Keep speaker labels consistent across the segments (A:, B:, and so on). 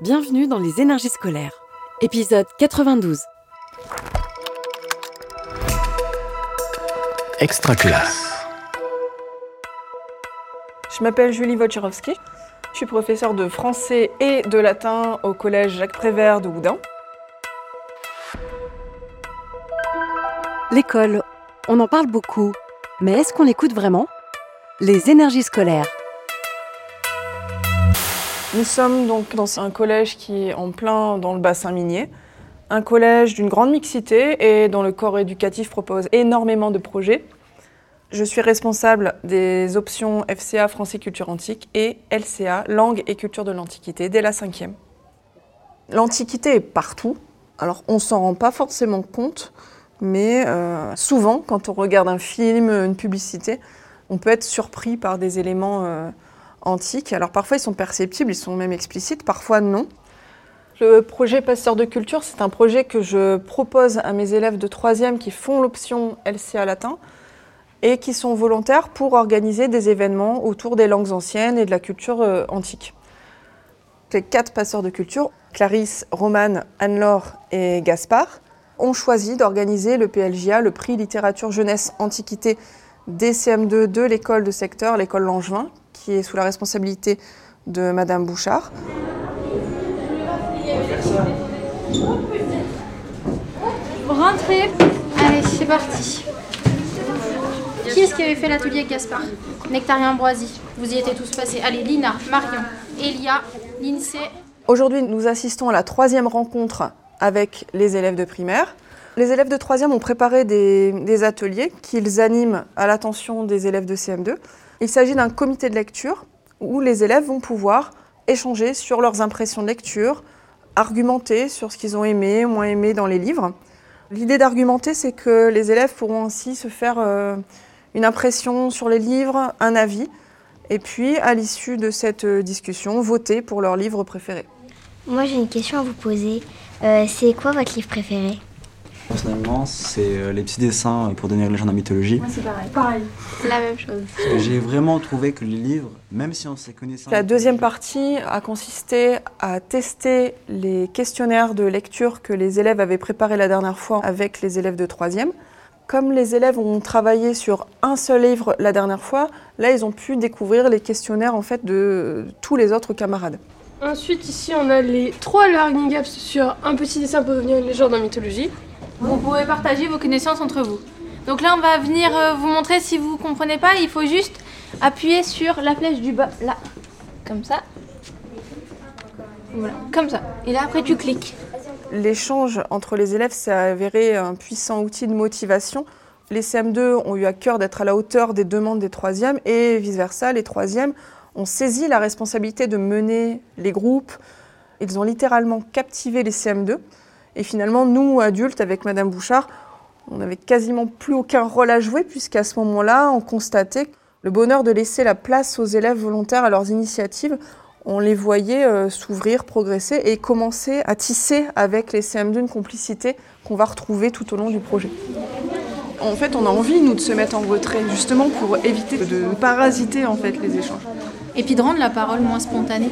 A: Bienvenue dans les énergies scolaires. Épisode 92.
B: Extra classe.
C: Je m'appelle Julie Wojciechowski. Je suis professeure de français et de latin au collège Jacques Prévert de Houdin.
A: L'école, on en parle beaucoup, mais est-ce qu'on l'écoute vraiment? Les énergies scolaires.
C: Nous sommes donc dans un collège qui est en plein dans le bassin minier, un collège d'une grande mixité et dont le corps éducatif propose énormément de projets. Je suis responsable des options FCA Français Culture Antique et LCA Langue et Culture de l'Antiquité dès la cinquième. L'Antiquité est partout, alors on s'en rend pas forcément compte, mais euh, souvent quand on regarde un film, une publicité, on peut être surpris par des éléments euh, antiques. Alors parfois ils sont perceptibles, ils sont même explicites, parfois non. Le projet Pasteur de culture, c'est un projet que je propose à mes élèves de 3e qui font l'option LCA latin et qui sont volontaires pour organiser des événements autour des langues anciennes et de la culture euh, antique. Les quatre passeurs de culture, Clarisse, Romane, Anne-Laure et Gaspard, ont choisi d'organiser le PLJA, le prix littérature jeunesse antiquité des CM2 de l'école de secteur, l'école Langevin, qui est sous la responsabilité de Madame Bouchard.
D: Rentrez. Allez, c'est parti. Qui est-ce qui avait fait l'atelier avec Gaspard? Nectarien Ambroisie. Vous y étiez tous passés. Allez, Lina, Marion, Elia, Lindsay.
C: Aujourd'hui, nous assistons à la troisième rencontre avec les élèves de primaire. Les élèves de troisième ont préparé des, des ateliers qu'ils animent à l'attention des élèves de CM2. Il s'agit d'un comité de lecture où les élèves vont pouvoir échanger sur leurs impressions de lecture, argumenter sur ce qu'ils ont aimé, moins aimé dans les livres. L'idée d'argumenter, c'est que les élèves pourront ainsi se faire euh, une impression sur les livres, un avis, et puis à l'issue de cette euh, discussion, voter pour leur livre préféré.
E: Moi j'ai une question à vous poser. Euh, c'est quoi votre livre préféré?
F: Personnellement, c'est euh, les petits dessins pour donner légende en mythologie.
D: c'est pareil. Pareil. La même chose.
F: J'ai vraiment trouvé que les livres, même si on s'est connaissant.
C: La deuxième partie a consisté à tester les questionnaires de lecture que les élèves avaient préparés la dernière fois avec les élèves de troisième. Comme les élèves ont travaillé sur un seul livre la dernière fois, là ils ont pu découvrir les questionnaires en fait de tous les autres camarades.
G: Ensuite, ici, on a les trois learning gaps sur un petit dessin pour devenir une légende en mythologie.
D: Vous pouvez partager vos connaissances entre vous. Donc là, on va venir euh, vous montrer si vous comprenez pas. Il faut juste appuyer sur la flèche du bas, là, comme ça. Voilà, comme ça. Et là, après, tu cliques.
C: L'échange entre les élèves s'est avéré un puissant outil de motivation. Les CM2 ont eu à cœur d'être à la hauteur des demandes des troisièmes et vice-versa, les troisièmes ont saisi la responsabilité de mener les groupes. Ils ont littéralement captivé les CM2. Et finalement, nous, adultes, avec Madame Bouchard, on n'avait quasiment plus aucun rôle à jouer, puisqu'à ce moment-là, on constatait le bonheur de laisser la place aux élèves volontaires à leurs initiatives. On les voyait euh, s'ouvrir, progresser et commencer à tisser avec les CM2 une complicité qu'on va retrouver tout au long du projet. En fait, on a envie, nous, de se mettre en retrait, justement pour éviter de parasiter en fait, les échanges.
D: Et puis de rendre la parole moins spontanée.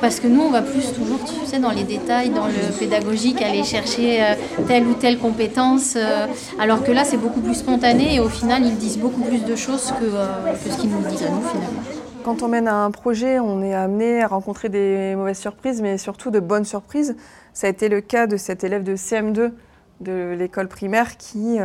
D: Parce que nous, on va plus toujours, tu sais, dans les détails, dans le pédagogique, aller chercher euh, telle ou telle compétence. euh, alors que là, c'est beaucoup plus spontané et au final, ils disent beaucoup plus de choses que, euh, que ce qu'ils nous disent à nous, finalement.
C: Quand on mène un projet, on est amené à rencontrer des mauvaises surprises, mais surtout de bonnes surprises. Ça a été le cas de cet élève de CM2 de l'école primaire qui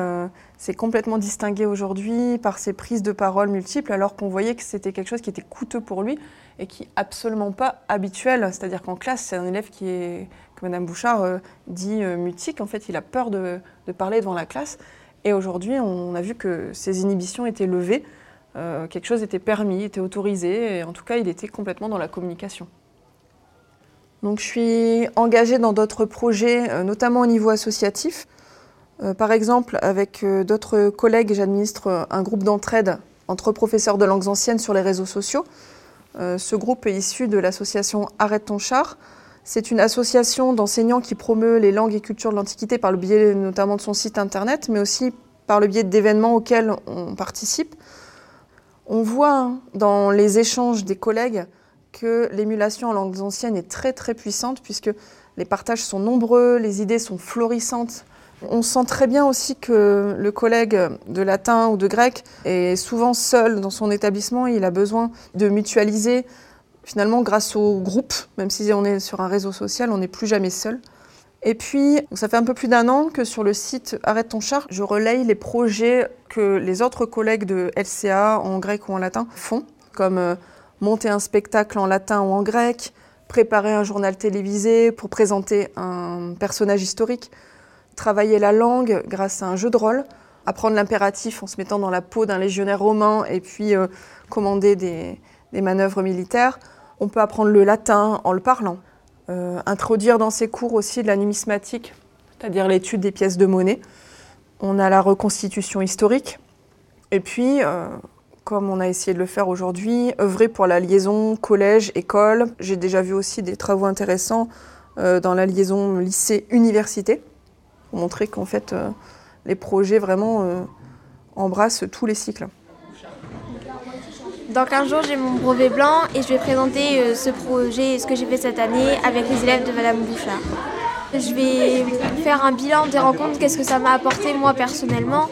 C: s'est complètement distingué aujourd'hui par ses prises de parole multiples, alors qu'on voyait que c'était quelque chose qui était coûteux pour lui et qui est absolument pas habituel. C'est-à-dire qu'en classe, c'est un élève qui est, que Madame Bouchard euh, dit euh, mutique. En fait, il a peur de, parler devant la classe. Et aujourd'hui, on a vu que ses inhibitions étaient levées. Euh, quelque chose était permis, était autorisé, et en tout cas, il était complètement dans la communication. Donc, je suis engagée dans d'autres projets, notamment au niveau associatif. Euh, par exemple, avec euh, d'autres collègues, j'administre euh, un groupe d'entraide entre professeurs de langues anciennes sur les réseaux sociaux. Ce groupe est issu de l'association Arrête ton char. C'est une association d'enseignants qui promeut les langues et cultures de l'Antiquité par le biais notamment de son site internet, mais aussi par le biais d'événements auxquels on participe. On voit hein, dans les échanges des collègues que l'émulation en langues anciennes est très très puissante puisque les partages sont nombreux, les idées sont florissantes. On sent très bien aussi que le collègue de latin ou de grec est souvent seul dans son établissement. Il a besoin de mutualiser. Finalement, grâce au groupe, même si on est sur un réseau social, on n'est plus jamais seul. Et puis, ça fait un peu plus d'un an que sur le site Arrête ton char, je relaye les projets que les autres collègues de LCA en grec ou en latin font, comme euh, monter un spectacle en latin ou en grec, préparer un journal télévisé pour présenter un personnage historique, travailler la langue grâce à un jeu de rôle, apprendre l'impératif en se mettant dans la peau d'un légionnaire romain et puis euh, commander des, manœuvres militaires. On peut apprendre le latin en le parlant. Euh, introduire dans ces cours aussi de la numismatique, c'est-à-dire l'étude des pièces de monnaie. On a la reconstitution historique. Et puis, euh, comme on a essayé de le faire aujourd'hui, œuvrer pour la liaison collège-école. J'ai déjà vu aussi des travaux intéressants dans la liaison lycée-université pour montrer qu'en fait, euh, les projets vraiment euh, embrassent tous les cycles.
B: Dans 15 jours, j'ai mon brevet blanc et je vais présenter euh, ce projet et ce que j'ai fait cette année avec les élèves de Madame Bouchard. Je vais faire un bilan des rencontres, qu'est-ce que ça m'a apporté moi personnellement.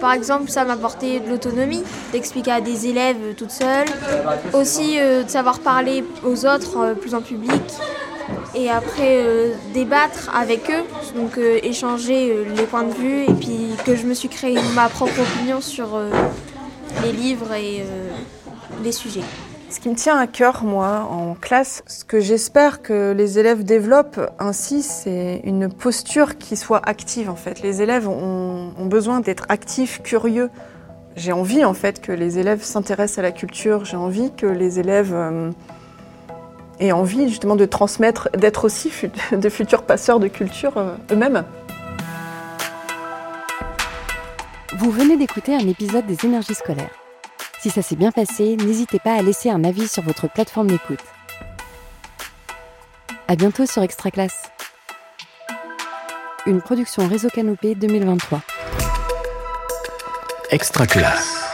B: Par exemple, ça m'a apporté de l'autonomie, d'expliquer à des élèves toute seule. Aussi de savoir parler aux autres plus en public. Et après, euh, débattre avec eux, donc euh, échanger euh, les points de vue. Et puis que je me suis créé ma propre opinion sur les livres et les sujets.
C: Ce qui me tient à cœur, moi, en classe, ce que j'espère que les élèves développent ainsi, c'est une posture qui soit active, en fait. Les élèves ont besoin d'être actifs, curieux. J'ai envie, en fait, que les élèves s'intéressent à la culture. J'ai envie que les élèves aient envie, justement, de transmettre, d'être aussi de futurs passeurs de culture euh, eux-mêmes.
A: Vous venez d'écouter un épisode des énergies scolaires. Si ça s'est bien passé, n'hésitez pas à laisser un avis sur votre plateforme d'écoute. À bientôt sur Extra Classe. Une production Réseau Canopé 2023.
H: Extra classe.